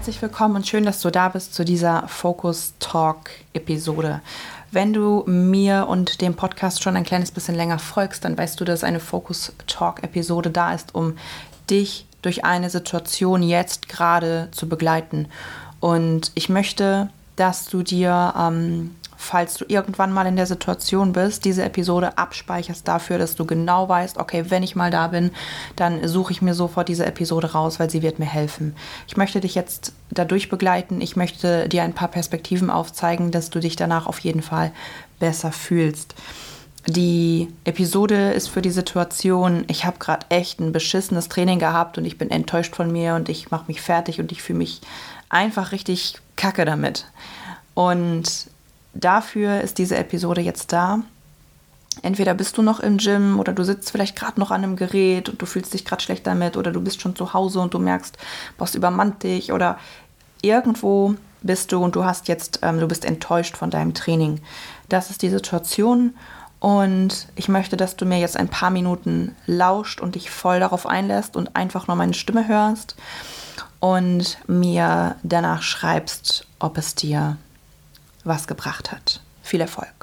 Herzlich willkommen und schön, dass du da bist zu dieser Focus Talk Episode. Wenn du mir und dem Podcast schon ein kleines bisschen länger folgst, dann weißt du, dass eine Focus Talk Episode da ist, um dich durch eine Situation jetzt gerade zu begleiten. Und ich möchte, dass du dir ähm, falls du irgendwann mal in der Situation bist, diese Episode abspeicherst dafür, dass du genau weißt, okay, wenn ich mal da bin, dann suche ich mir sofort diese Episode raus, weil sie wird mir helfen. Ich möchte dich jetzt dadurch begleiten. Ich möchte dir ein paar Perspektiven aufzeigen, dass du dich danach auf jeden Fall besser fühlst. Die Episode ist für die Situation, ich habe gerade echt ein beschissenes Training gehabt und ich bin enttäuscht von mir und ich mache mich fertig und ich fühle mich einfach richtig kacke damit. Und dafür ist diese Episode jetzt da. Entweder bist du noch im Gym oder du sitzt vielleicht gerade noch an einem Gerät und du fühlst dich gerade schlecht damit oder du bist schon zu Hause und du merkst, boss übermannt dich oder irgendwo bist du und du hast jetzt, ähm, du bist enttäuscht von deinem Training. Das ist die Situation und ich möchte, dass du mir jetzt ein paar Minuten lauscht und dich voll darauf einlässt und einfach nur meine Stimme hörst und mir danach schreibst, ob es dir was gebracht hat. Viel Erfolg.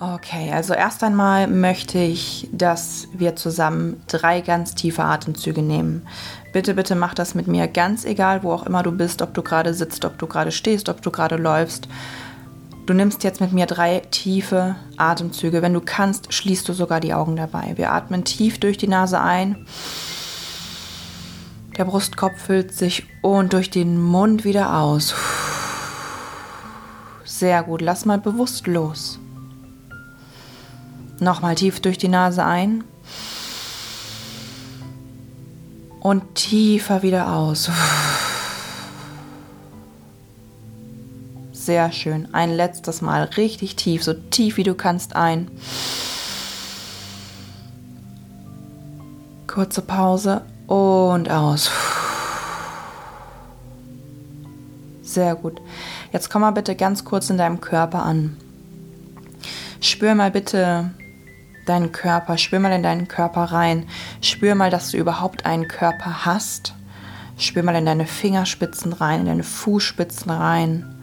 Okay, also erst einmal möchte ich, dass wir zusammen drei ganz tiefe Atemzüge nehmen. Bitte, bitte mach das mit mir, ganz egal, wo auch immer du bist, ob du gerade sitzt, ob du gerade stehst, ob du gerade läufst. Du nimmst jetzt mit mir drei tiefe Atemzüge. Wenn du kannst, schließt du sogar die Augen dabei. Wir atmen tief durch die Nase ein der Brustkorb füllt sich und durch den Mund wieder aus. Sehr gut, lass mal bewusst los. Nochmal tief durch die Nase ein. Und tiefer wieder aus. Sehr schön. Ein letztes Mal richtig tief, so tief wie du kannst ein. Kurze Pause und aus. Sehr gut. Jetzt komm mal bitte ganz kurz in deinem Körper an. Spür mal bitte deinen Körper, spür mal in deinen Körper rein. Spür mal, dass du überhaupt einen Körper hast. Spür mal in deine Fingerspitzen rein, in deine Fußspitzen rein.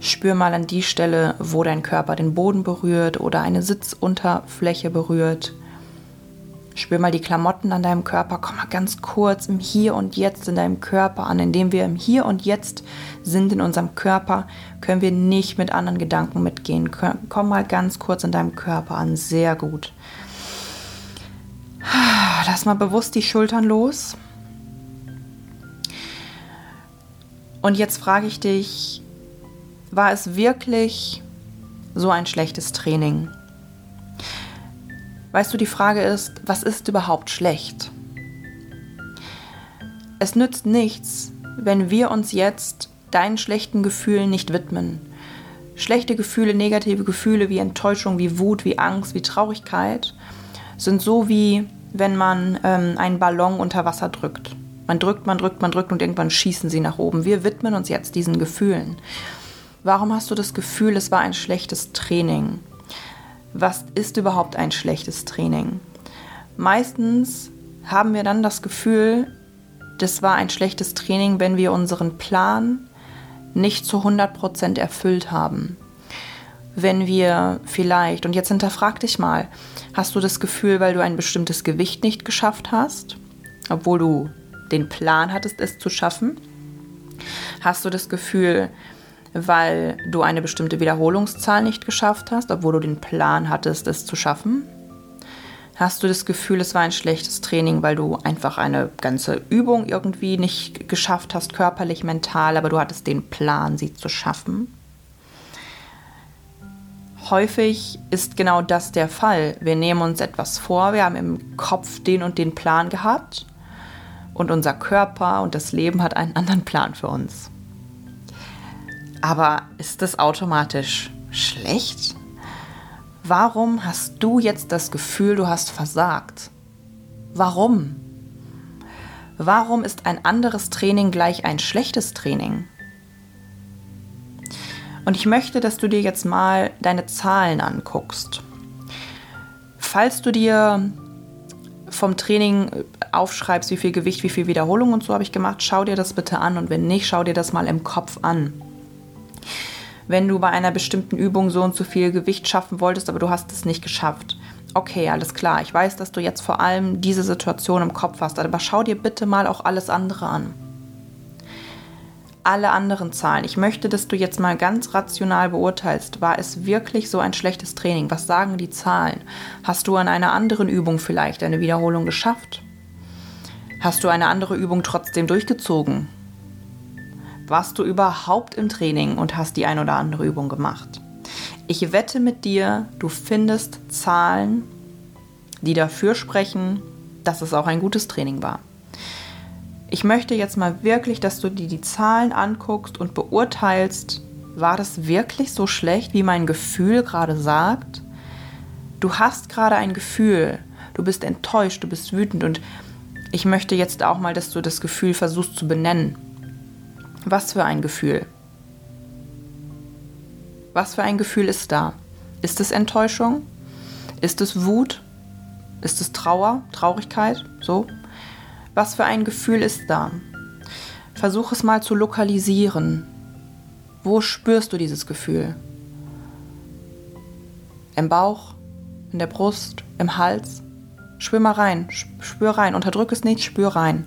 Spür mal an die Stelle, wo dein Körper den Boden berührt oder eine Sitzunterfläche berührt. Spür mal die Klamotten an deinem Körper. Komm mal ganz kurz im Hier und Jetzt in deinem Körper an. Indem wir im Hier und Jetzt sind in unserem Körper, können wir nicht mit anderen Gedanken mitgehen. Komm mal ganz kurz in deinem Körper an. Sehr gut. Lass mal bewusst die Schultern los. Und jetzt frage ich dich, war es wirklich so ein schlechtes Training? Weißt du, die Frage ist, was ist überhaupt schlecht? Es nützt nichts, wenn wir uns jetzt deinen schlechten Gefühlen nicht widmen. Schlechte Gefühle, negative Gefühle wie Enttäuschung, wie Wut, wie Angst, wie Traurigkeit sind so wie wenn man ähm, einen Ballon unter Wasser drückt. Man drückt, man drückt, man drückt und irgendwann schießen sie nach oben. Wir widmen uns jetzt diesen Gefühlen. Warum hast du das Gefühl, es war ein schlechtes Training? Was ist überhaupt ein schlechtes Training? Meistens haben wir dann das Gefühl, das war ein schlechtes Training, wenn wir unseren Plan nicht zu 100% erfüllt haben. Wenn wir vielleicht, und jetzt hinterfrag dich mal, hast du das Gefühl, weil du ein bestimmtes Gewicht nicht geschafft hast, obwohl du den Plan hattest, es zu schaffen? Hast du das Gefühl, weil du eine bestimmte Wiederholungszahl nicht geschafft hast, obwohl du den Plan hattest, es zu schaffen? Hast du das Gefühl, es war ein schlechtes Training, weil du einfach eine ganze Übung irgendwie nicht geschafft hast, körperlich, mental, aber du hattest den Plan, sie zu schaffen? Häufig ist genau das der Fall. Wir nehmen uns etwas vor, wir haben im Kopf den und den Plan gehabt und unser Körper und das Leben hat einen anderen Plan für uns. Aber ist das automatisch schlecht? Warum hast du jetzt das Gefühl, du hast versagt? Warum? Warum ist ein anderes Training gleich ein schlechtes Training? Und ich möchte, dass du dir jetzt mal deine Zahlen anguckst. Falls du dir vom Training aufschreibst, wie viel Gewicht, wie viel Wiederholung und so habe ich gemacht, schau dir das bitte an und wenn nicht, schau dir das mal im Kopf an. Wenn du bei einer bestimmten Übung so und so viel Gewicht schaffen wolltest, aber du hast es nicht geschafft. Okay, alles klar. Ich weiß, dass du jetzt vor allem diese Situation im Kopf hast, aber schau dir bitte mal auch alles andere an. Alle anderen Zahlen. Ich möchte, dass du jetzt mal ganz rational beurteilst, war es wirklich so ein schlechtes Training? Was sagen die Zahlen? Hast du an einer anderen Übung vielleicht eine Wiederholung geschafft? Hast du eine andere Übung trotzdem durchgezogen? Warst du überhaupt im Training und hast die ein oder andere Übung gemacht? Ich wette mit dir, du findest Zahlen, die dafür sprechen, dass es auch ein gutes Training war. Ich möchte jetzt mal wirklich, dass du dir die Zahlen anguckst und beurteilst, war das wirklich so schlecht, wie mein Gefühl gerade sagt? Du hast gerade ein Gefühl, du bist enttäuscht, du bist wütend und ich möchte jetzt auch mal, dass du das Gefühl versuchst zu benennen. Was für ein Gefühl? Was für ein Gefühl ist da? Ist es Enttäuschung? Ist es Wut? Ist es Trauer, Traurigkeit? So? Was für ein Gefühl ist da? Versuch es mal zu lokalisieren. Wo spürst du dieses Gefühl? Im Bauch? In der Brust? Im Hals? Spür mal rein, spür rein, unterdrück es nicht, spür rein.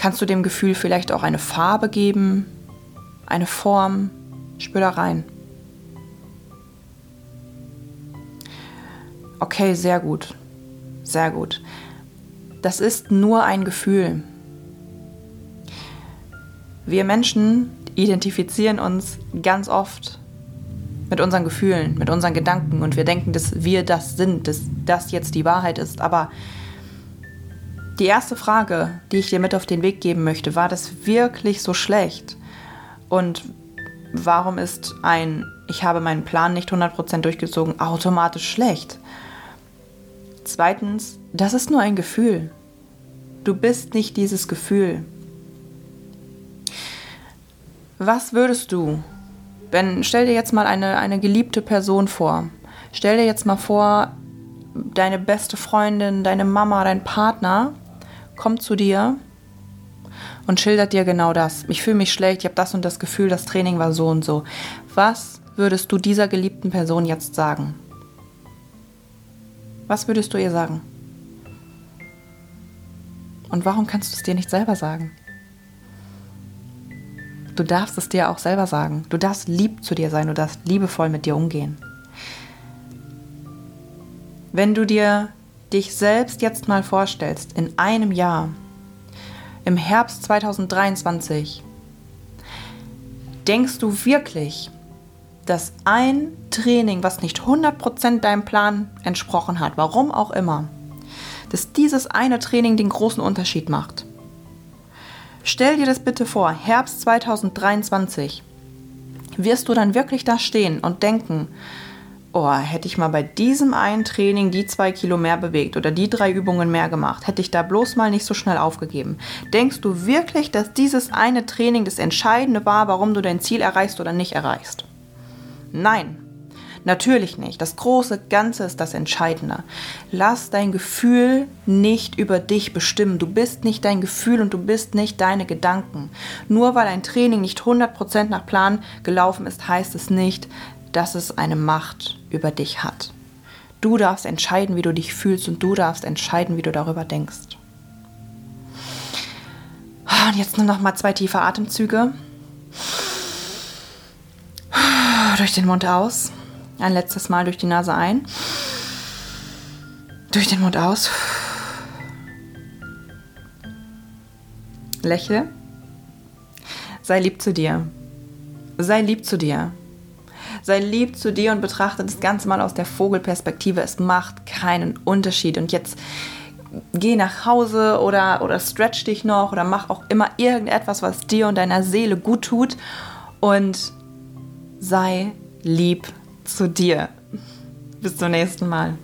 Kannst du dem Gefühl vielleicht auch eine Farbe geben, eine Form? Spür da rein. Okay, sehr gut. Sehr gut. Das ist nur ein Gefühl. Wir Menschen identifizieren uns ganz oft mit unseren Gefühlen, mit unseren Gedanken und wir denken, dass wir das sind, dass das jetzt die Wahrheit ist. Aber die erste Frage, die ich dir mit auf den Weg geben möchte, war das wirklich so schlecht? Und warum ist ein Ich habe meinen Plan nicht 100% durchgezogen automatisch schlecht? Zweitens, das ist nur ein Gefühl. Du bist nicht dieses Gefühl. Was würdest du, wenn, stell dir jetzt mal eine, eine geliebte Person vor. Stell dir jetzt mal vor, deine beste Freundin, deine Mama, dein Partner kommt zu dir und schildert dir genau das. Ich fühle mich schlecht, ich habe das und das Gefühl, das Training war so und so. Was würdest du dieser geliebten Person jetzt sagen? Was würdest du ihr sagen? Und warum kannst du es dir nicht selber sagen? Du darfst es dir auch selber sagen. Du darfst lieb zu dir sein, du darfst liebevoll mit dir umgehen. Wenn du dir dich selbst jetzt mal vorstellst, in einem Jahr, im Herbst 2023, denkst du wirklich, dass ein Training, was nicht 100% deinem Plan entsprochen hat, warum auch immer, dass dieses eine Training den großen Unterschied macht? Stell dir das bitte vor, Herbst 2023. Wirst du dann wirklich da stehen und denken, oh, hätte ich mal bei diesem einen Training die zwei Kilo mehr bewegt oder die drei Übungen mehr gemacht, hätte ich da bloß mal nicht so schnell aufgegeben. Denkst du wirklich, dass dieses eine Training das Entscheidende war, warum du dein Ziel erreichst oder nicht erreichst? Nein, natürlich nicht. Das große Ganze ist das Entscheidende. Lass dein Gefühl nicht über dich bestimmen. Du bist nicht dein Gefühl und du bist nicht deine Gedanken. Nur weil ein Training nicht 100% nach Plan gelaufen ist, heißt es nicht, dass es eine Macht über dich hat. Du darfst entscheiden, wie du dich fühlst und du darfst entscheiden, wie du darüber denkst. Und jetzt nimm noch mal zwei tiefe Atemzüge. Durch den Mund aus. Ein letztes Mal durch die Nase ein. Durch den Mund aus. Lächle. Sei lieb zu dir. Sei lieb zu dir. Sei lieb zu dir und betrachte das Ganze mal aus der Vogelperspektive. Es macht keinen Unterschied. Und jetzt geh nach Hause oder, oder stretch dich noch oder mach auch immer irgendetwas, was dir und deiner Seele gut tut und sei lieb zu dir. Bis zum nächsten Mal.